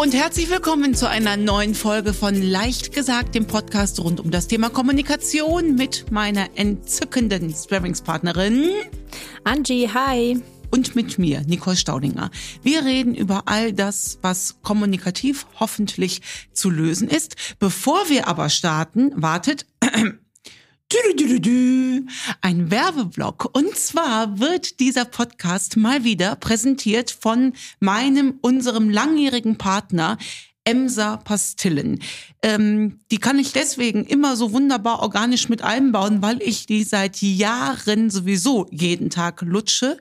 Hallo und herzlich willkommen zu einer neuen Folge von Leicht gesagt, dem Podcast rund um das Thema Kommunikation mit meiner entzückenden Sparringspartnerin Angie. Hi. Und mit mir, Nicole Staudinger. Wir reden über all das, was kommunikativ hoffentlich zu lösen ist. Bevor wir aber starten, wartet ein Werbeblock. Und zwar wird dieser Podcast mal wieder präsentiert von meinem, unserem langjährigen Partner Emser Pastillen. Ähm, die kann ich deswegen immer so wunderbar organisch mit einbauen, weil ich die seit Jahren sowieso jeden Tag lutsche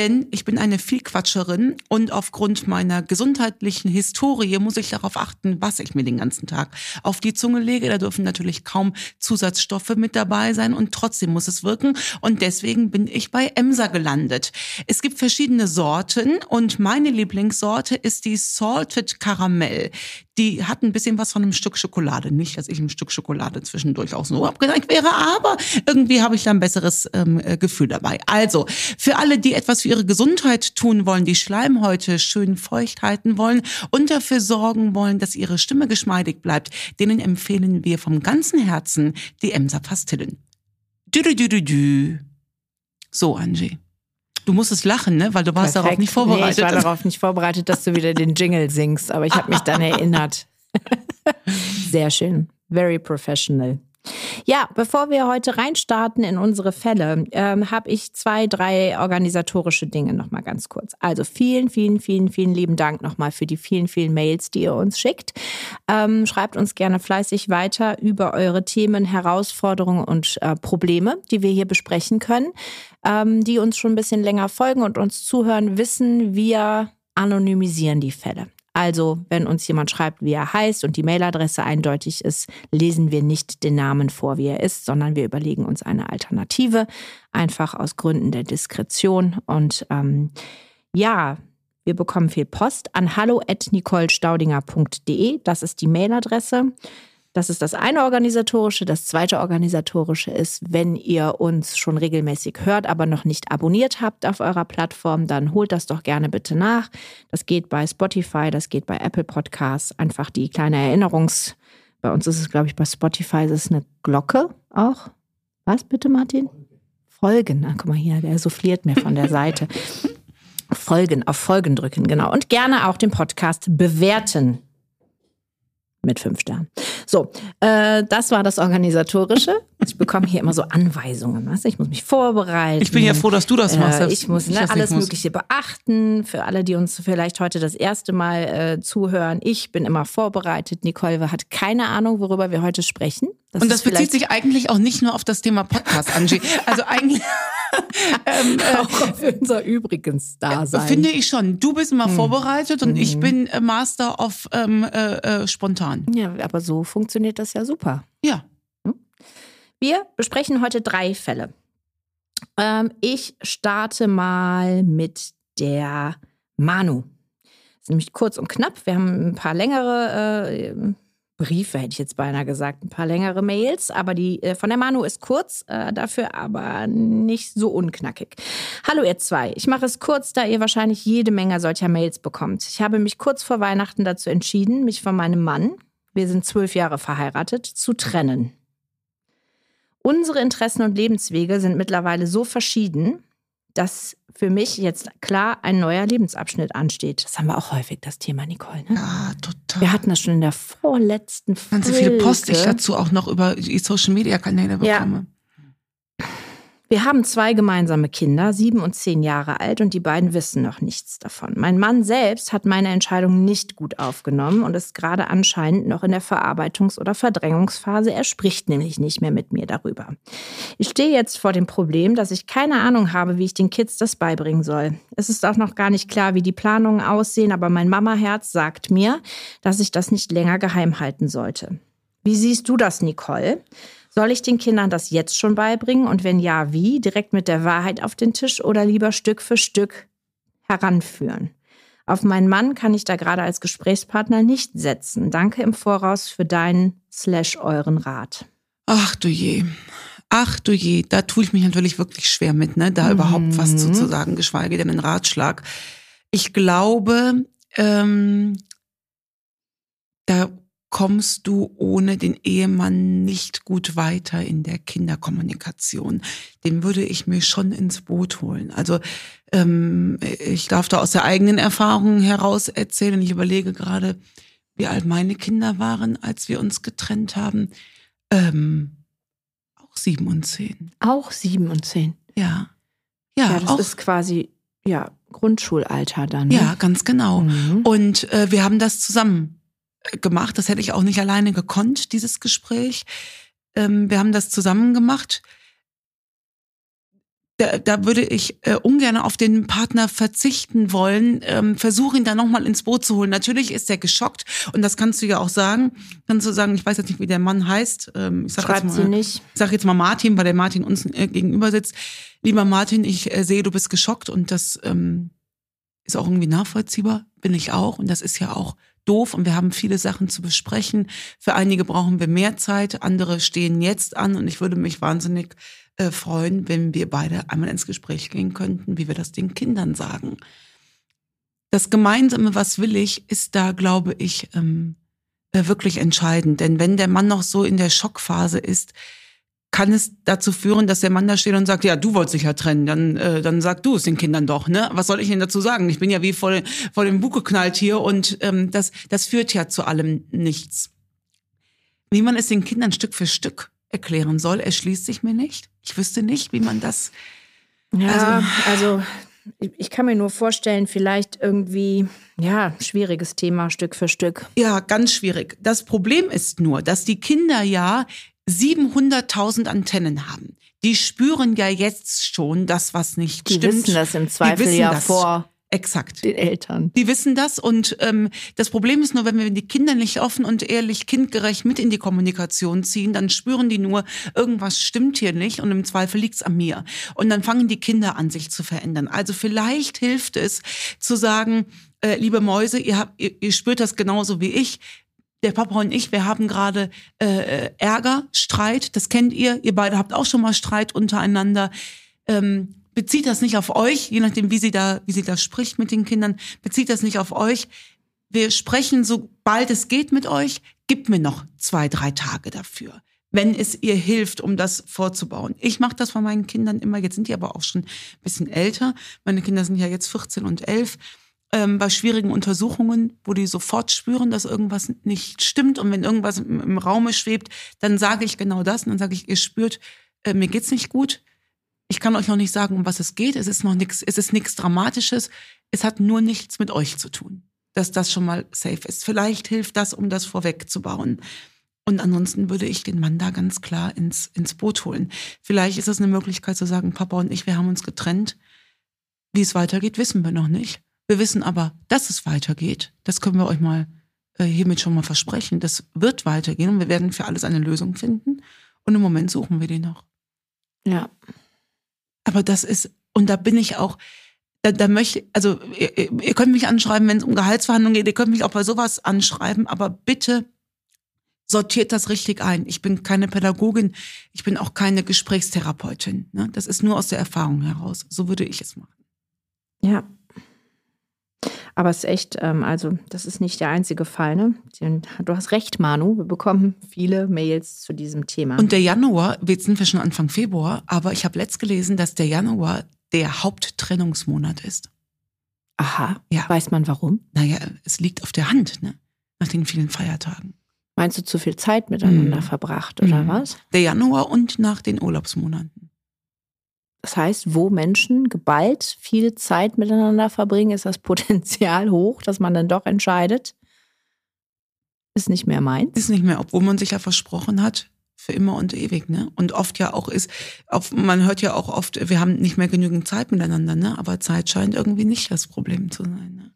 denn ich bin eine Vielquatscherin und aufgrund meiner gesundheitlichen Historie muss ich darauf achten, was ich mir den ganzen Tag auf die Zunge lege. Da dürfen natürlich kaum Zusatzstoffe mit dabei sein und trotzdem muss es wirken und deswegen bin ich bei Emser gelandet. Es gibt verschiedene Sorten und meine Lieblingssorte ist die Salted Caramel die hat ein bisschen was von einem Stück Schokolade. Nicht, dass ich ein Stück Schokolade zwischendurch auch so abgeneigt wäre, aber irgendwie habe ich da ein besseres ähm, äh, Gefühl dabei. Also, für alle, die etwas für ihre Gesundheit tun wollen, die Schleimhäute schön feucht halten wollen und dafür sorgen wollen, dass ihre Stimme geschmeidig bleibt, denen empfehlen wir vom ganzen Herzen die Emser Pastillen. Dü -dü -dü -dü -dü. So, Angie. Du musstest lachen, ne? Weil du warst Perfekt. darauf nicht vorbereitet. Nee, ich war darauf nicht vorbereitet, dass du wieder den Jingle singst, aber ich habe mich dann erinnert. Sehr schön. Very professional. Ja, bevor wir heute reinstarten in unsere Fälle, ähm, habe ich zwei, drei organisatorische Dinge nochmal ganz kurz. Also vielen, vielen, vielen, vielen lieben Dank nochmal für die vielen, vielen Mails, die ihr uns schickt. Ähm, schreibt uns gerne fleißig weiter über eure Themen, Herausforderungen und äh, Probleme, die wir hier besprechen können ähm, die uns schon ein bisschen länger folgen und uns zuhören, wissen, wir anonymisieren die Fälle. Also, wenn uns jemand schreibt, wie er heißt und die Mailadresse eindeutig ist, lesen wir nicht den Namen vor, wie er ist, sondern wir überlegen uns eine Alternative, einfach aus Gründen der Diskretion. Und ähm, ja, wir bekommen viel Post an hallo@nicolestaudinger.de. Das ist die Mailadresse. Das ist das eine organisatorische. Das zweite organisatorische ist, wenn ihr uns schon regelmäßig hört, aber noch nicht abonniert habt auf eurer Plattform, dann holt das doch gerne bitte nach. Das geht bei Spotify, das geht bei Apple Podcasts. Einfach die kleine Erinnerungs. Bei uns ist es, glaube ich, bei Spotify ist es eine Glocke auch. Was bitte, Martin? Folgen. Na, guck mal hier, der souffliert mir von der Seite. Folgen, auf Folgen drücken, genau. Und gerne auch den Podcast bewerten mit fünf Sternen. So, äh, das war das Organisatorische. Ich bekomme hier immer so Anweisungen. Weißt? Ich muss mich vorbereiten. Ich bin ja froh, dass du das machst. Äh, ich muss ne, ich alles muss. Mögliche beachten. Für alle, die uns vielleicht heute das erste Mal äh, zuhören. Ich bin immer vorbereitet. Nicole hat keine Ahnung, worüber wir heute sprechen. Das Und das bezieht sich eigentlich auch nicht nur auf das Thema Podcast, Angie. Also eigentlich... ähm, äh, auch auf unser übrigens Dasein. Finde ich schon. Du bist immer hm. vorbereitet und hm. ich bin äh, Master of ähm, äh, äh, spontan. Ja, aber so funktioniert das ja super. Ja. Wir besprechen heute drei Fälle. Ähm, ich starte mal mit der Manu. Das ist nämlich kurz und knapp. Wir haben ein paar längere äh, Briefe, hätte ich jetzt beinahe gesagt, ein paar längere Mails, aber die äh, von der Manu ist kurz, äh, dafür aber nicht so unknackig. Hallo ihr zwei, ich mache es kurz, da ihr wahrscheinlich jede Menge solcher Mails bekommt. Ich habe mich kurz vor Weihnachten dazu entschieden, mich von meinem Mann, wir sind zwölf Jahre verheiratet, zu trennen. Unsere Interessen und Lebenswege sind mittlerweile so verschieden, dass für mich jetzt klar ein neuer Lebensabschnitt ansteht. Das haben wir auch häufig, das Thema, Nicole. Ne? Ja, total. Wir hatten das schon in der vorletzten Folge. Ganz so viele Post ich dazu auch noch über die Social Media Kanäle bekomme. Ja. Wir haben zwei gemeinsame Kinder, sieben und zehn Jahre alt, und die beiden wissen noch nichts davon. Mein Mann selbst hat meine Entscheidung nicht gut aufgenommen und ist gerade anscheinend noch in der Verarbeitungs- oder Verdrängungsphase. Er spricht nämlich nicht mehr mit mir darüber. Ich stehe jetzt vor dem Problem, dass ich keine Ahnung habe, wie ich den Kids das beibringen soll. Es ist auch noch gar nicht klar, wie die Planungen aussehen, aber mein Mamaherz sagt mir, dass ich das nicht länger geheim halten sollte. Wie siehst du das, Nicole? Soll ich den Kindern das jetzt schon beibringen? Und wenn ja, wie? Direkt mit der Wahrheit auf den Tisch oder lieber Stück für Stück heranführen? Auf meinen Mann kann ich da gerade als Gesprächspartner nicht setzen. Danke im Voraus für deinen slash euren Rat. Ach du je. Ach du je, da tue ich mich natürlich wirklich schwer mit, ne? Da mhm. überhaupt was zu, zu sagen, geschweige denn einen Ratschlag. Ich glaube, ähm, da kommst du ohne den Ehemann nicht gut weiter in der Kinderkommunikation. Den würde ich mir schon ins Boot holen. Also ähm, ich darf da aus der eigenen Erfahrung heraus erzählen. Ich überlege gerade, wie alt meine Kinder waren, als wir uns getrennt haben. Ähm, auch sieben und zehn. Auch sieben und zehn. Ja. Ja, ja das auch, ist quasi ja Grundschulalter dann. Ne? Ja, ganz genau. Mhm. Und äh, wir haben das zusammen gemacht. Das hätte ich auch nicht alleine gekonnt, dieses Gespräch. Ähm, wir haben das zusammen gemacht. Da, da würde ich äh, ungern auf den Partner verzichten wollen, ähm, versuche ihn da nochmal ins Boot zu holen. Natürlich ist er geschockt und das kannst du ja auch sagen. Kannst du sagen, ich weiß jetzt nicht, wie der Mann heißt. Ähm, ich sag Schreibt jetzt mal, sie nicht. Ich sage jetzt mal Martin, weil der Martin uns äh, gegenüber sitzt. Lieber Martin, ich äh, sehe, du bist geschockt und das ähm, ist auch irgendwie nachvollziehbar, bin ich auch. Und das ist ja auch doof und wir haben viele Sachen zu besprechen. Für einige brauchen wir mehr Zeit, andere stehen jetzt an und ich würde mich wahnsinnig äh, freuen, wenn wir beide einmal ins Gespräch gehen könnten, wie wir das den Kindern sagen. Das Gemeinsame, was will ich, ist da, glaube ich, ähm, äh, wirklich entscheidend. Denn wenn der Mann noch so in der Schockphase ist, kann es dazu führen, dass der Mann da steht und sagt, ja, du wolltest dich ja trennen, dann, äh, dann sag du es den Kindern doch, ne? Was soll ich ihnen dazu sagen? Ich bin ja wie vor, vor dem Bug geknallt hier und ähm, das, das führt ja zu allem nichts. Wie man es den Kindern Stück für Stück erklären soll, erschließt sich mir nicht. Ich wüsste nicht, wie man das. Ja, also, also ich kann mir nur vorstellen, vielleicht irgendwie, ja, schwieriges Thema Stück für Stück. Ja, ganz schwierig. Das Problem ist nur, dass die Kinder ja 700.000 Antennen haben. Die spüren ja jetzt schon das, was nicht die stimmt. Die wissen das im Zweifel ja das. vor. Exakt. Den Eltern. Die wissen das und ähm, das Problem ist nur, wenn wir die Kinder nicht offen und ehrlich kindgerecht mit in die Kommunikation ziehen, dann spüren die nur, irgendwas stimmt hier nicht und im Zweifel liegt's an mir. Und dann fangen die Kinder an, sich zu verändern. Also vielleicht hilft es zu sagen, äh, liebe Mäuse, ihr, habt, ihr, ihr spürt das genauso wie ich der Papa und ich, wir haben gerade äh, Ärger, Streit, das kennt ihr. Ihr beide habt auch schon mal Streit untereinander. Ähm, bezieht das nicht auf euch, je nachdem, wie sie da, wie sie da spricht mit den Kindern, bezieht das nicht auf euch. Wir sprechen sobald es geht mit euch. Gibt mir noch zwei, drei Tage dafür, wenn es ihr hilft, um das vorzubauen. Ich mache das von meinen Kindern immer. Jetzt sind die aber auch schon ein bisschen älter. Meine Kinder sind ja jetzt 14 und 11 ähm, bei schwierigen Untersuchungen, wo die sofort spüren, dass irgendwas nicht stimmt und wenn irgendwas im, im Raume schwebt, dann sage ich genau das und dann sage ich, ihr spürt, äh, mir geht's nicht gut. Ich kann euch noch nicht sagen, um was es geht. Es ist noch nichts, es ist nichts Dramatisches. Es hat nur nichts mit euch zu tun, dass das schon mal safe ist. Vielleicht hilft das, um das vorwegzubauen. Und ansonsten würde ich den Mann da ganz klar ins, ins Boot holen. Vielleicht ist es eine Möglichkeit zu sagen, Papa und ich, wir haben uns getrennt. Wie es weitergeht, wissen wir noch nicht. Wir wissen aber, dass es weitergeht. Das können wir euch mal äh, hiermit schon mal versprechen. Das wird weitergehen und wir werden für alles eine Lösung finden. Und im Moment suchen wir die noch. Ja. Aber das ist, und da bin ich auch, da, da möchte, also ihr, ihr könnt mich anschreiben, wenn es um Gehaltsverhandlungen geht, ihr könnt mich auch bei sowas anschreiben, aber bitte sortiert das richtig ein. Ich bin keine Pädagogin, ich bin auch keine Gesprächstherapeutin. Ne? Das ist nur aus der Erfahrung heraus. So würde ich es machen. Ja, aber es ist echt, ähm, also das ist nicht der einzige Fall. Ne? Du hast recht, Manu. Wir bekommen viele Mails zu diesem Thema. Und der Januar, jetzt sind wir schon Anfang Februar, aber ich habe letzt gelesen, dass der Januar der Haupttrennungsmonat ist. Aha. Ja. Weiß man warum? Naja, es liegt auf der Hand, ne? Nach den vielen Feiertagen. Meinst du zu viel Zeit miteinander mhm. verbracht oder mhm. was? Der Januar und nach den Urlaubsmonaten. Das heißt, wo Menschen geballt viel Zeit miteinander verbringen, ist das Potenzial hoch, dass man dann doch entscheidet, ist nicht mehr meins. Ist nicht mehr, obwohl man sich ja versprochen hat, für immer und ewig, ne? Und oft ja auch ist, auf, man hört ja auch oft, wir haben nicht mehr genügend Zeit miteinander, ne? Aber Zeit scheint irgendwie nicht das Problem zu sein, ne?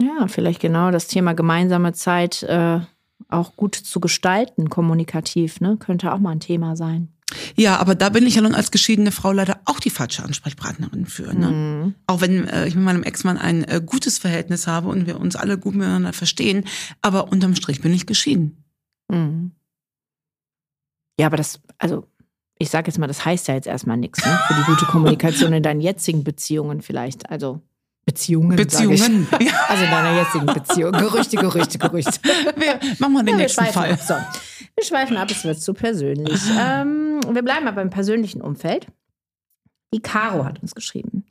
Ja, vielleicht genau das Thema gemeinsame Zeit äh, auch gut zu gestalten, kommunikativ, ne? Könnte auch mal ein Thema sein. Ja, aber da bin ich ja nun als geschiedene Frau leider auch die falsche Ansprechpartnerin für. Ne? Mhm. Auch wenn äh, ich mit meinem Ex-Mann ein äh, gutes Verhältnis habe und wir uns alle gut miteinander verstehen, aber unterm Strich bin ich geschieden. Mhm. Ja, aber das, also ich sage jetzt mal, das heißt ja jetzt erstmal nichts ne? für die gute Kommunikation in deinen jetzigen Beziehungen vielleicht. Also Beziehungen. Beziehungen. Ja. Also in deiner jetzigen Beziehung. Gerüchte, Gerüchte, Gerüchte. Wir machen mal den Ja, wir nächsten Fall. Ab. So, wir schweifen ab, es wird zu persönlich. Ähm, wir bleiben aber im persönlichen Umfeld. Die Caro hat uns geschrieben.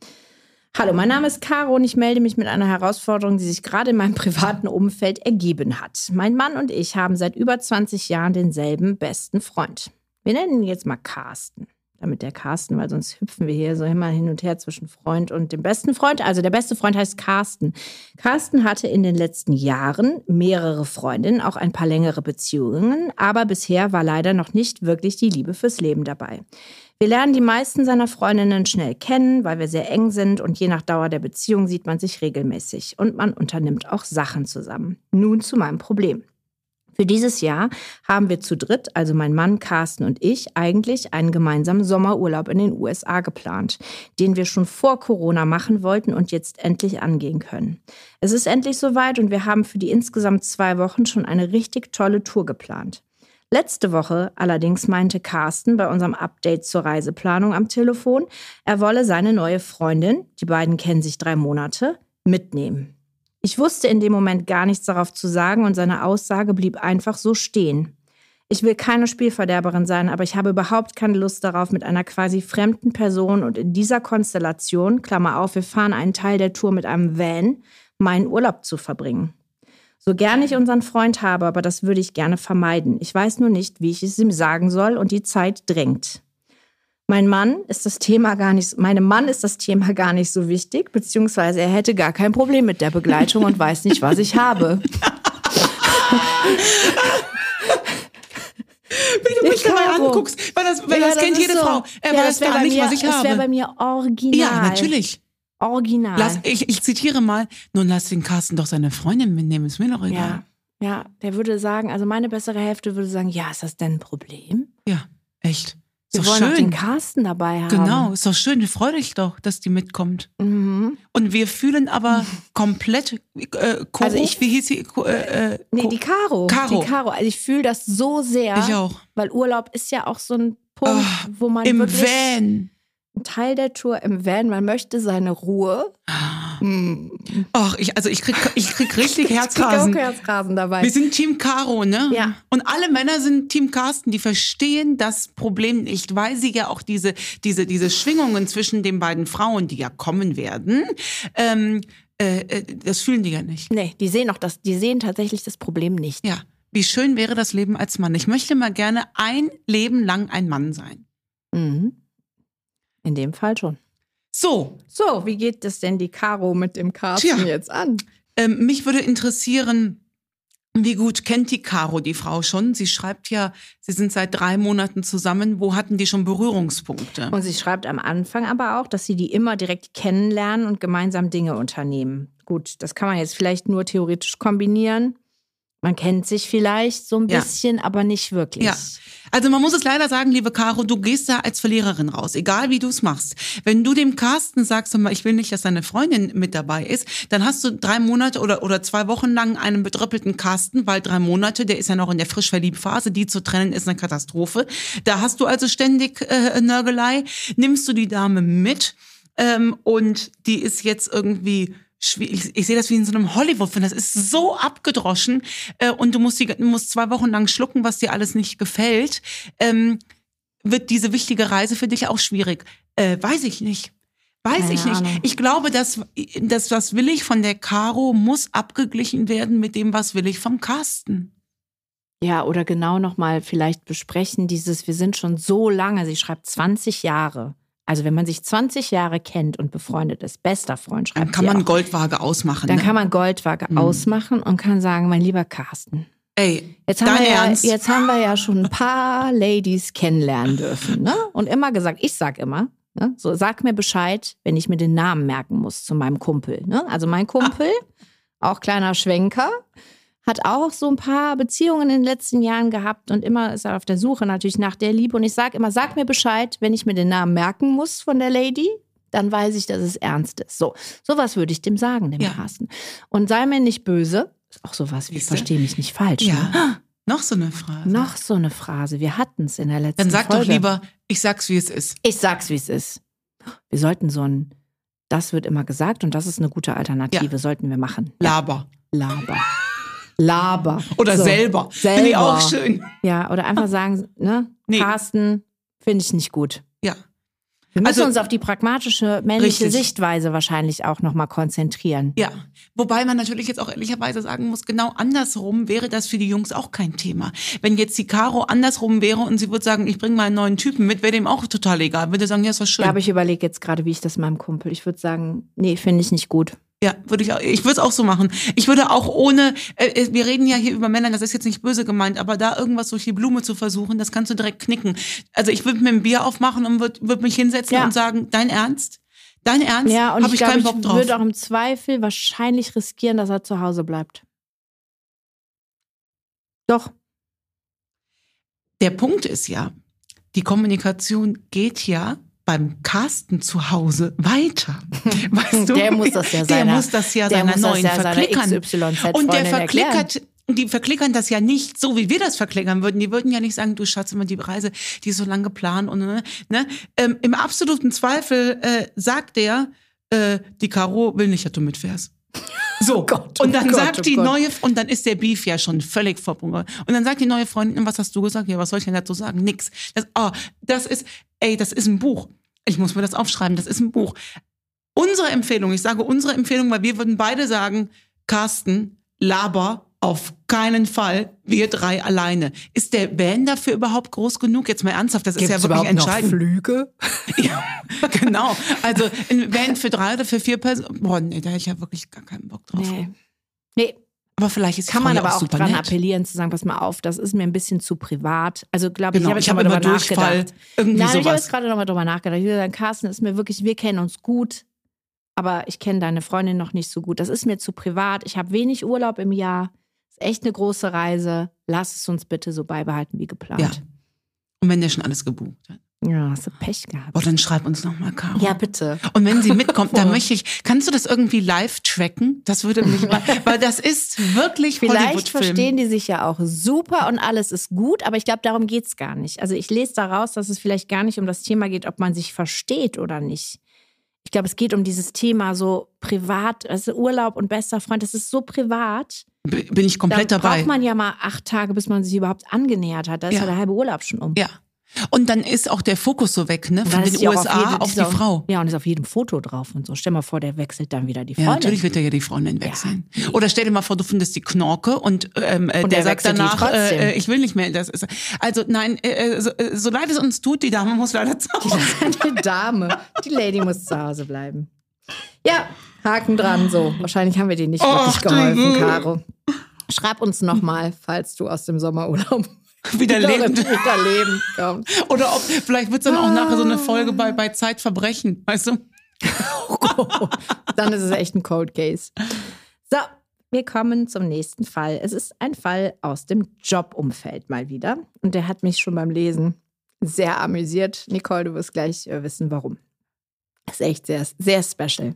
Hallo, mein Name ist Caro und ich melde mich mit einer Herausforderung, die sich gerade in meinem privaten Umfeld ergeben hat. Mein Mann und ich haben seit über 20 Jahren denselben besten Freund. Wir nennen ihn jetzt mal Carsten. Damit der Carsten, weil sonst hüpfen wir hier so immer hin und her zwischen Freund und dem besten Freund. Also der beste Freund heißt Carsten. Carsten hatte in den letzten Jahren mehrere Freundinnen, auch ein paar längere Beziehungen, aber bisher war leider noch nicht wirklich die Liebe fürs Leben dabei. Wir lernen die meisten seiner Freundinnen schnell kennen, weil wir sehr eng sind und je nach Dauer der Beziehung sieht man sich regelmäßig und man unternimmt auch Sachen zusammen. Nun zu meinem Problem. Für dieses Jahr haben wir zu dritt, also mein Mann Carsten und ich, eigentlich einen gemeinsamen Sommerurlaub in den USA geplant, den wir schon vor Corona machen wollten und jetzt endlich angehen können. Es ist endlich soweit und wir haben für die insgesamt zwei Wochen schon eine richtig tolle Tour geplant. Letzte Woche allerdings meinte Carsten bei unserem Update zur Reiseplanung am Telefon, er wolle seine neue Freundin, die beiden kennen sich drei Monate, mitnehmen. Ich wusste in dem Moment gar nichts darauf zu sagen und seine Aussage blieb einfach so stehen. Ich will keine Spielverderberin sein, aber ich habe überhaupt keine Lust darauf, mit einer quasi fremden Person und in dieser Konstellation, Klammer auf, wir fahren einen Teil der Tour mit einem Van, meinen Urlaub zu verbringen. So gern ich unseren Freund habe, aber das würde ich gerne vermeiden. Ich weiß nur nicht, wie ich es ihm sagen soll und die Zeit drängt. Mein Mann ist das Thema gar nicht, meinem Mann ist das Thema gar nicht so wichtig, beziehungsweise er hätte gar kein Problem mit der Begleitung und weiß nicht, was ich habe. Wenn du mich dabei anguckst, weil das, weil Ja, das kennt ist jede so. Frau. Er Ja, weiß gar nicht, mir, was ich Das wäre bei habe. mir original. Ja, natürlich. Original. Lass, ich, ich zitiere mal, nun lass den Carsten doch seine Freundin mitnehmen, ist mir doch egal. ja, ja, der würde sagen, also meine bessere Hälfte würde sagen, ja, ist das denn ein Problem? Ja, echt. Wir wollen auch den schön. Carsten dabei haben. Genau, ist doch schön. Freu dich doch, dass die mitkommt. Mhm. Und wir fühlen aber komplett äh, Koro, Also ich- wie hieß sie? Äh, äh, Nee, die Caro. Caro. Die Caro. Also ich fühle das so sehr. Ich auch. Weil Urlaub ist ja auch so ein Punkt, Ah, wo man Im wirklich Van. Teil der Tour im Van, man möchte seine Ruhe. Ach, ich, also ich krieg, ich krieg richtig Ich krieg Herzrasen. auch Herzrasen dabei. Wir sind Team Caro, ne? Ja. Und alle Männer sind Team Carsten, die verstehen das Problem nicht, weil sie ja auch diese, diese, diese Schwingungen zwischen den beiden Frauen, die ja kommen werden, ähm, äh, äh, das fühlen die ja nicht. Nee, die sehen auch das, die sehen tatsächlich das Problem nicht. Ja. Wie schön wäre das Leben als Mann. Ich möchte mal gerne ein Leben lang ein Mann sein. Mhm. In dem Fall schon. So, So, wie geht es denn die Caro mit dem Carsten Tja. jetzt an? ähm, mich würde interessieren, wie gut kennt die Caro die Frau schon? Sie schreibt ja, sie sind seit drei Monaten zusammen. Wo hatten die schon Berührungspunkte? Und sie schreibt am Anfang aber auch, dass sie die immer direkt kennenlernen und gemeinsam Dinge unternehmen. Gut, das kann man jetzt vielleicht nur theoretisch kombinieren. Man kennt sich vielleicht so ein Ja. bisschen, aber nicht wirklich. Ja. Also man muss es leider sagen, liebe Caro, du gehst da als Verliererin raus, egal wie du es machst. Wenn du dem Carsten sagst, ich will nicht, dass deine Freundin mit dabei ist, dann hast du drei Monate oder, oder zwei Wochen lang einen bedröppelten Carsten, weil drei Monate, der ist ja noch in der frisch verliebt Phase, die zu trennen ist eine Katastrophe. Da hast du also ständig äh, Nörgelei. Nimmst du die Dame mit ähm, und die ist jetzt irgendwie. Ich, ich sehe das wie in so einem Hollywood-Film. Das ist so abgedroschen äh, und du musst, die, du musst zwei Wochen lang schlucken, was dir alles nicht gefällt. Ähm, wird diese wichtige Reise für dich auch schwierig? Äh, weiß ich nicht. Weiß Keine ich nicht. Ahnung. Ich glaube, dass das, was will ich von der Caro, muss abgeglichen werden mit dem, was will ich vom Carsten. Ja, oder genau nochmal vielleicht besprechen, dieses, wir sind schon so lange, sie schreibt 20 Jahre. Also wenn man sich 20 Jahre kennt und befreundet ist, bester Freund schreibt Dann kann man auch. Goldwaage ausmachen. Dann ne? kann man Goldwaage Mhm. ausmachen und kann sagen, mein lieber Carsten, Ey, Jetzt haben, wir ja, Ernst? jetzt haben wir ja schon ein paar Ladies kennenlernen dürfen. Ne? Und immer gesagt, ich sag immer, ne? so sag mir Bescheid, wenn ich mir den Namen merken muss zu meinem Kumpel. Ne? Also mein Kumpel, auch kleiner Schwenker, hat auch so ein paar Beziehungen in den letzten Jahren gehabt und immer ist er auf der Suche natürlich nach der Liebe. Und ich sage immer, sag mir Bescheid, wenn ich mir den Namen merken muss von der Lady, dann weiß ich, dass es ernst ist. So, sowas würde ich dem sagen, dem Ja. Carsten. Und sei mir nicht böse. Ist auch sowas wie, verstehe mich nicht falsch. Ne? Ja. Noch so eine Frage. Noch so eine Phrase. Wir hatten es in der letzten Dann sag Folge. doch lieber, ich sag's, wie es ist. Ich sag's, wie es ist. Wir sollten so ein Das wird immer gesagt und das ist eine gute Alternative, Ja. sollten wir machen. Laber. Laber. Laber. Oder So. selber. Finde ich Selber. auch schön. Ja, oder einfach sagen, ne, Nee. Carsten, finde ich nicht gut. Ja. Wir müssen Also- uns auf die pragmatische männliche Richtig. Sichtweise wahrscheinlich auch nochmal konzentrieren. Ja, wobei man natürlich jetzt auch ehrlicherweise sagen muss, genau andersrum wäre das für die Jungs auch kein Thema. Wenn jetzt die Caro andersrum wäre und sie würde sagen, ich bringe mal einen neuen Typen mit, wäre dem auch total egal. Würde sagen, ja, ist was schön. Ja, aber ich überlege jetzt gerade, wie ich das meinem Kumpel. Ich würde sagen, nee, finde ich nicht gut. Ja, würde ich auch. Ich würde es auch so machen. Ich würde auch ohne, äh, wir reden ja hier über Männer, das ist jetzt nicht böse gemeint, aber da irgendwas durch die Blume zu versuchen, das kannst du direkt knicken. Also ich würde mir ein Bier aufmachen und würde würd mich hinsetzen Ja. und sagen, dein Ernst? Dein Ernst? Ja, und Hab ich ich glaube, keinen ich Bock drauf. würde auch im Zweifel wahrscheinlich riskieren, dass er zu Hause bleibt. Doch. Der Punkt ist ja, die Kommunikation geht ja beim Carsten zu Hause weiter. Weißt du? Der muss das ja Der seiner- muss das ja der seiner muss das neuen ja seiner verklickern. XYZ-Freundin Und der erklären. verklickert, die verklickern das ja nicht so, wie wir das verklickern würden. Die würden ja nicht sagen, du Schatz, immer die Reise, die ist so lang geplant und ne, ne. Ähm, Im absoluten Zweifel äh, sagt der, äh, die Caro will nicht, dass du mitfährst. So, Gott, oh und dann Gott, sagt oh die Gott. neue, und dann ist der Beef ja schon völlig verbunden. Und dann sagt die neue Freundin, was hast du gesagt? Ja, was soll ich denn dazu sagen? Nix. Das, oh, das ist, ey, das ist ein Buch. Ich muss mir das aufschreiben, das ist ein Buch. Unsere Empfehlung, ich sage unsere Empfehlung, weil wir würden beide sagen, Carsten, laber auf keinen Fall, wir drei alleine. Ist der Van dafür überhaupt groß genug? Jetzt mal ernsthaft, das ist ja wirklich entscheidend. Flüge? Ja, genau. Also ein Van für drei oder für vier Personen. Boah, nee, da hätte ich ja wirklich gar keinen Bock drauf. Nee. Nee, Aber vielleicht ist kann man aber auch super dran nett. appellieren, zu sagen, pass mal auf, das ist mir ein bisschen zu privat. Also glaube ich, Genau, ich habe ich jetzt habe immer Durchfall, irgendwie Nein, ich habe sowas. jetzt gerade nochmal drüber nachgedacht. Ich würde sagen, Carsten ist mir wirklich, wir kennen uns gut, aber ich kenne deine Freundin noch nicht so gut. Das ist mir zu privat. Ich habe wenig Urlaub im Jahr. Ist echt eine große Reise. Lass es uns bitte so beibehalten wie geplant. Ja. Und wenn der schon alles gebucht hat. Ja, hast du Pech gehabt. Boah, dann schreib uns noch mal, Caro. Ja, bitte. Und wenn sie mitkommt, dann Oh. möchte ich, kannst du das irgendwie live tracken? Das würde mich mal, weil das ist wirklich Vielleicht verstehen die sich ja auch super und alles ist gut, aber ich glaube, darum geht's gar nicht. Also ich lese daraus, dass es vielleicht gar nicht um das Thema geht, ob man sich versteht oder nicht. Ich glaube, es geht um dieses Thema so privat, also Urlaub und bester Freund, das ist so privat. Bin ich komplett da dabei. braucht man ja mal acht Tage, bis man sich überhaupt angenähert hat. Da ist Ja. ja, der halbe Urlaub schon um. ja. Und dann ist auch der Fokus so weg, ne? Von den USA auf ist die auch- Frau. Ja, und ist auf jedem Foto drauf und so. Stell mal vor, der wechselt dann wieder die Ja, Freundin. natürlich wird er ja die Freundin wechseln. Oder stell dir mal vor, du findest die Knorke und, ähm, äh, Und der der sagt danach, äh, äh, ich will nicht mehr. Das ist, also nein, äh, äh, so, so leid es uns tut, die Dame muss leider zu Hause. Die Dame. Die Lady muss zu Hause bleiben. Ja, Haken dran, so. Wahrscheinlich haben wir dir nicht Och, wirklich geholfen, Caro. Schreib uns nochmal, falls du aus dem Sommerurlaub Wieder lebend. wieder leben kommst. Oder ob, vielleicht wird es dann auch nachher so eine Folge bei, bei Zeitverbrechen, weißt du? Dann ist es echt ein Cold Case. So, wir kommen zum nächsten Fall. Es ist ein Fall aus dem Jobumfeld mal wieder. Und der hat mich schon beim Lesen sehr amüsiert. Nicole, du wirst gleich äh, wissen, warum. Das ist echt sehr, sehr special.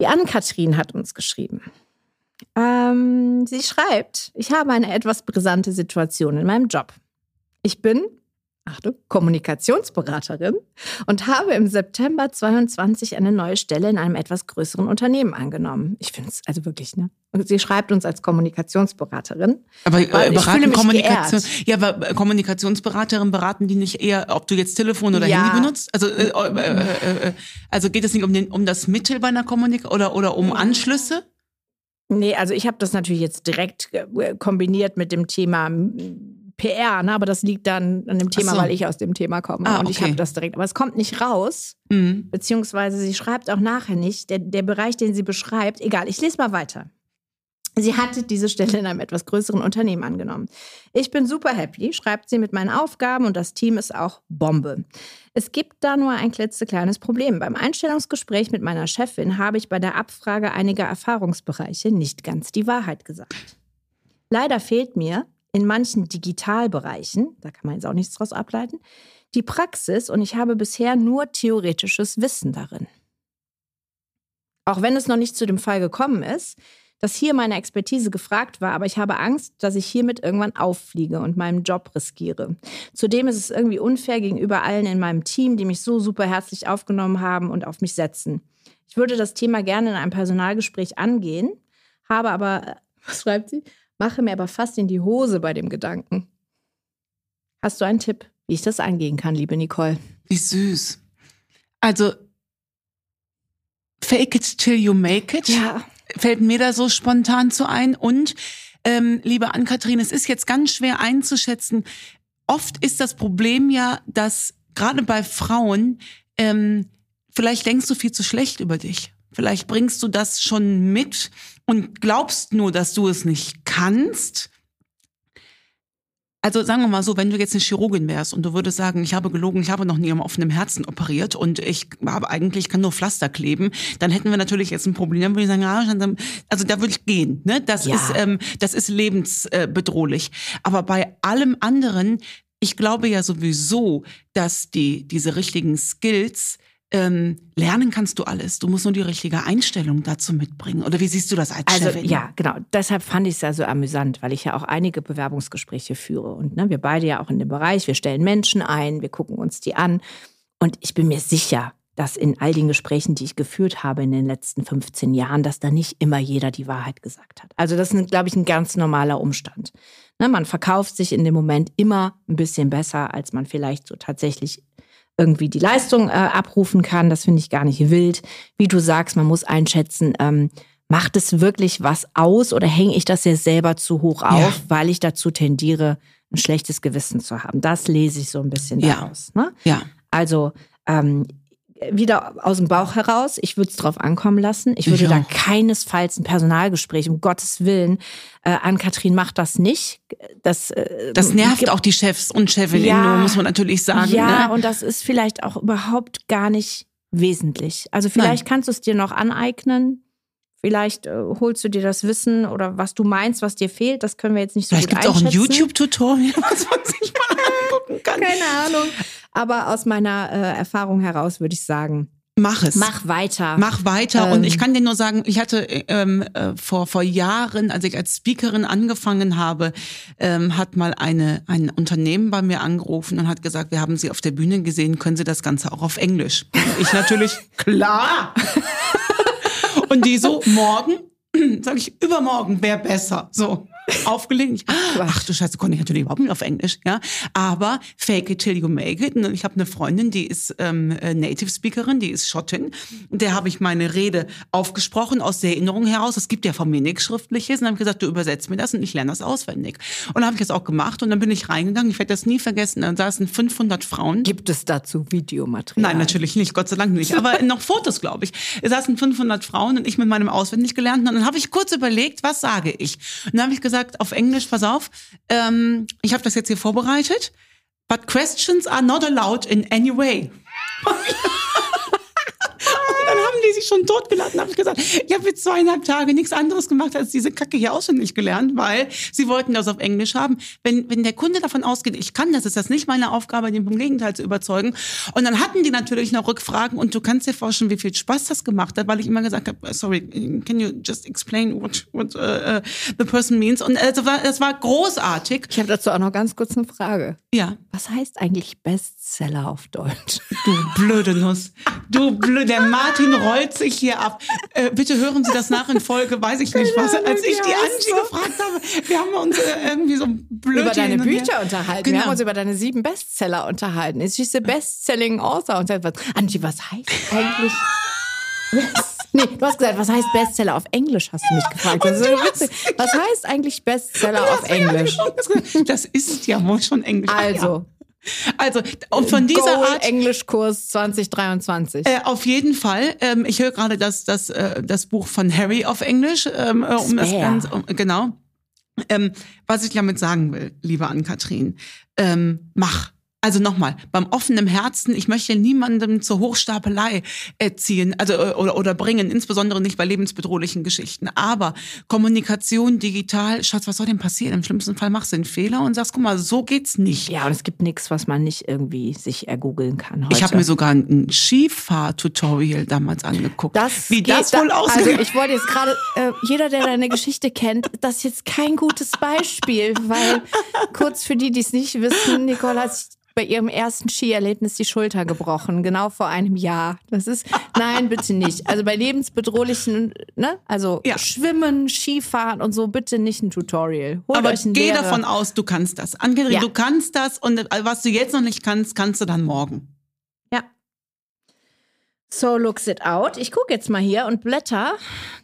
Die Ann-Kathrin hat uns geschrieben. Ähm, sie schreibt, ich habe eine etwas brisante Situation in meinem Job. Ich bin, Achtung, Kommunikationsberaterin und habe im September 22 eine neue Stelle in einem etwas größeren Unternehmen angenommen. Ich finde es also wirklich, ne? Und sie schreibt uns als Kommunikationsberaterin. Aber äh, beraten Kommunikation, geehrt. ja, aber äh, Kommunikationsberaterin beraten die nicht eher, ob du jetzt Telefon oder Ja. Handy benutzt? Also, äh, äh, äh, äh, also geht es nicht um, den, um das Mittel bei einer Kommunikation oder, oder um Anschlüsse? Nee, also ich habe das natürlich jetzt direkt äh, kombiniert mit dem Thema PR, ne? aber das liegt dann an dem Thema, so. weil ich aus dem Thema komme. Ah, und ich okay. habe das direkt. Aber es kommt nicht raus, Mhm. beziehungsweise sie schreibt auch nachher nicht. Der, der Bereich, den sie beschreibt, egal, ich lese mal weiter. Sie hatte diese Stelle in einem etwas größeren Unternehmen angenommen. Ich bin super happy, schreibt sie mit meinen Aufgaben und das Team ist auch Bombe. Es gibt da nur ein klitzekleines Problem. Beim Einstellungsgespräch mit meiner Chefin habe ich bei der Abfrage einiger Erfahrungsbereiche nicht ganz die Wahrheit gesagt. Leider fehlt mir in manchen Digitalbereichen, da kann man jetzt auch nichts draus ableiten, die Praxis und ich habe bisher nur theoretisches Wissen darin. Auch wenn es noch nicht zu dem Fall gekommen ist, dass hier meine Expertise gefragt war, aber ich habe Angst, dass ich hiermit irgendwann auffliege und meinen Job riskiere. Zudem ist es irgendwie unfair gegenüber allen in meinem Team, die mich so super herzlich aufgenommen haben und auf mich setzen. Ich würde das Thema gerne in einem Personalgespräch angehen, habe aber, äh, was schreibt sie? Mache mir aber fast in die Hose bei dem Gedanken. Hast du einen Tipp, wie ich das angehen kann, liebe Nicole? Wie süß. Also, fake it till you make it. Ja. Fällt mir da so spontan zu ein. Und, ähm, liebe Ann-Kathrin, es ist jetzt ganz schwer einzuschätzen. Oft ist das Problem ja, dass gerade bei Frauen, ähm, vielleicht denkst du viel zu schlecht über dich. Vielleicht bringst du das schon mit und glaubst nur, dass du es nicht kannst. Also sagen wir mal so, wenn du jetzt eine Chirurgin wärst und du würdest sagen, ich habe gelogen, ich habe noch nie am offenen Herzen operiert und ich habe eigentlich kann nur Pflaster kleben, dann hätten wir natürlich jetzt ein Problem. Dann würde ich sagen, ja, also da würde ich gehen. Ne? Das Ja. ist ähm, das ist lebensbedrohlich. Aber bei allem anderen, ich glaube ja sowieso, dass die diese richtigen Skills lernen kannst du alles. Du musst nur die richtige Einstellung dazu mitbringen. Oder wie siehst du das als Also Chefin? ja, genau. Deshalb fand ich es ja so amüsant, weil ich ja auch einige Bewerbungsgespräche führe. Und ne, wir beide ja auch in dem Bereich, wir stellen Menschen ein, wir gucken uns die an. Und ich bin mir sicher, dass in all den Gesprächen, die ich geführt habe in den letzten 15 Jahren, dass da nicht immer jeder die Wahrheit gesagt hat. Also das ist, glaube ich, ein ganz normaler Umstand. Ne, man verkauft sich in dem Moment immer ein bisschen besser, als man vielleicht so tatsächlich irgendwie die Leistung äh, abrufen kann. Das finde ich gar nicht wild. Wie du sagst, man muss einschätzen, ähm, macht es wirklich was aus oder hänge ich das jetzt selber zu hoch auf, Ja. weil ich dazu tendiere, ein schlechtes Gewissen zu haben. Das lese ich so ein bisschen Ja. daraus. Ne? ja. Also ähm, wieder aus dem Bauch heraus, ich würde es drauf ankommen lassen. Ich würde Ich da auch. keinesfalls ein Personalgespräch, um Gottes Willen. Äh, Ann-Kathrin macht das nicht. Das, äh, Das nervt gibt- auch die Chefs und Chefinnen, Ja. muss man natürlich sagen. Ja, ne? und das ist vielleicht auch überhaupt gar nicht wesentlich. Also vielleicht kannst du es dir noch aneignen. Vielleicht äh, holst du dir das Wissen oder was du meinst, was dir fehlt. Das können wir jetzt nicht so Vielleicht gut gibt es auch ein einschätzen. YouTube-Tutorial, was man sich mal angucken kann. Keine Ahnung. Aber aus meiner äh, Erfahrung heraus würde ich sagen, Mach es. mach weiter. Mach weiter. Ähm. und ich kann dir nur sagen, ich hatte ähm, äh, vor, vor Jahren, als ich als Speakerin angefangen habe, ähm, hat mal eine, ein Unternehmen bei mir angerufen und hat gesagt, wir haben Sie auf der Bühne gesehen, können Sie das Ganze auch auf Englisch? Und ich natürlich, klar. und die so, morgen? Sag ich, übermorgen wäre besser. So. Aufgelegt. Ich, ach du Scheiße, konnte ich natürlich überhaupt nicht auf Englisch, ja. Aber fake it till you make it. Und ich habe eine Freundin, die ist ähm, äh, Native Speakerin, die ist Schottin. Und der habe ich meine Rede aufgesprochen aus der Erinnerung heraus. Es gibt ja von mir nichts Schriftliches. Und dann habe ich gesagt, du übersetzt mir das und ich lerne das auswendig. Und dann habe ich das auch gemacht und dann bin ich reingegangen. Ich werde das nie vergessen. Dann saßen 500 Frauen. Gibt es dazu Videomaterial? Nein, natürlich nicht, Gott sei Dank nicht. Aber noch Fotos, glaube ich. Es saßen 500 Frauen und ich mit meinem auswendig gelernten. Und dann habe ich kurz überlegt, was sage ich? Und dann habe ich gesagt, auf Englisch, pass auf, ähm, ich habe das jetzt hier vorbereitet. But questions are not allowed in any way. Die sich schon totgeladen. habe ich gesagt, ich habe jetzt zweieinhalb Tage nichts anderes gemacht, als diese Kacke hier auswendig gelernt, weil sie wollten das auf Englisch haben. Wenn, wenn der Kunde davon ausgeht, ich kann das, ist das nicht meine Aufgabe, den vom Gegenteil zu überzeugen. Und dann hatten die natürlich noch Rückfragen und du kannst dir vorstellen, wie viel Spaß das gemacht hat, weil ich immer gesagt habe, sorry, can you just explain what, what uh, uh, the person means? Und äh, das war, das war großartig. Ich habe dazu auch noch ganz kurz eine Frage. Ja. Was heißt eigentlich Bestseller auf Deutsch? Du blöde Nuss. Du blöde. Der Martin rollt sich hier ab. Äh, bitte hören Sie das nach in Folge, weiß ich nicht was. Als ich die Angie gefragt habe, wir haben uns äh, irgendwie so blöd über deine her- Bücher unterhalten. Genau. Wir haben uns über deine sieben Bestseller unterhalten. Ist a best-selling author? Und sagt, was, Angie, was heißt eigentlich? Nee, du hast gesagt, was heißt Bestseller auf Englisch, hast du mich gefragt. Das ist so witzig. Was heißt eigentlich Bestseller auf Englisch? Das ist ja wohl schon Englisch. Ah, Also, ja. Also, und von dieser Goal Art. Englischkurs 2023. Äh, auf jeden Fall. Ähm, ich höre gerade das, das, äh, das Buch von Harry auf Englisch. Ähm, äh, um das. Ganze, um, genau. Ähm, was ich damit sagen will, liebe Ann-Kathrin, ähm, mach. Also nochmal, beim offenen Herzen, ich möchte niemandem zur Hochstapelei erziehen, also äh, oder, oder bringen, insbesondere nicht bei lebensbedrohlichen Geschichten. Aber Kommunikation digital, Schatz, was soll denn passieren? Im schlimmsten Fall machst du einen Fehler und sagst, guck mal, so geht's nicht. ja, und es gibt nichts, was man nicht irgendwie sich ergoogeln kann heute. Ich habe mir sogar ein Skifahr-Tutorial damals angeguckt. Das wie geht das wohl da, aussieht. Also ich wollte jetzt gerade, äh, jeder, der deine Geschichte kennt, das ist jetzt kein gutes Beispiel, weil kurz für die, die es nicht wissen, Nicole hat sich bei ihrem ersten Skierlebnis die Schulter gebrochen, genau vor einem Jahr. Das ist, nein, bitte nicht. Also bei lebensbedrohlichen, ne, also Ja. Schwimmen, Skifahren und so, bitte nicht ein Tutorial. Holt Aber geh Lehrer. davon aus, du kannst das. Angela, Ja. du kannst das und äh, was du jetzt noch nicht kannst, kannst du dann morgen. Ja. So looks it out. Ich gucke jetzt mal hier und blätter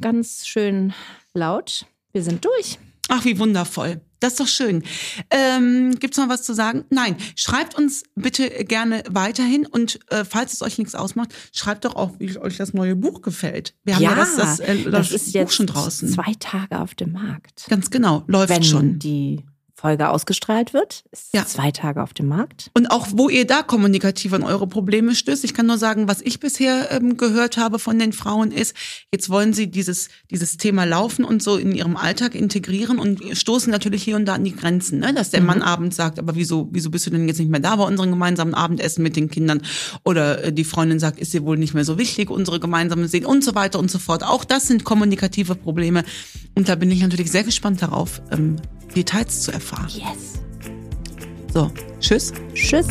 ganz schön laut. Wir sind durch. Ach, wie wundervoll. Das ist doch schön. Ähm, Gibt es noch was zu sagen? Nein. Schreibt uns bitte gerne weiterhin und äh, falls es euch nichts ausmacht, schreibt doch auch, wie euch das neue Buch gefällt. Wir haben ja, das, das, äh, das, das ist Buch jetzt schon draußen. zwei Tage auf dem Markt. Ganz genau, läuft Wenn schon. die Folge ausgestrahlt wird, ist Ja. zwei Tage auf dem Markt. Und auch wo ihr da kommunikativ an eure Probleme stößt. Ich kann nur sagen, was ich bisher ähm, gehört habe von den Frauen ist, jetzt wollen sie dieses, dieses Thema Laufen und so in ihrem Alltag integrieren und stoßen natürlich hier und da an die Grenzen, ne? dass der Mann abends sagt, aber wieso, wieso bist du denn jetzt nicht mehr da bei unserem gemeinsamen Abendessen mit den Kindern? Oder äh, die Freundin sagt, ist dir wohl nicht mehr so wichtig, unsere gemeinsame Sehen und so weiter und so fort. Auch das sind kommunikative Probleme. Und da bin ich natürlich sehr gespannt darauf, ähm, Details zu erfahren. Yes. So, tschüss. Tschüss.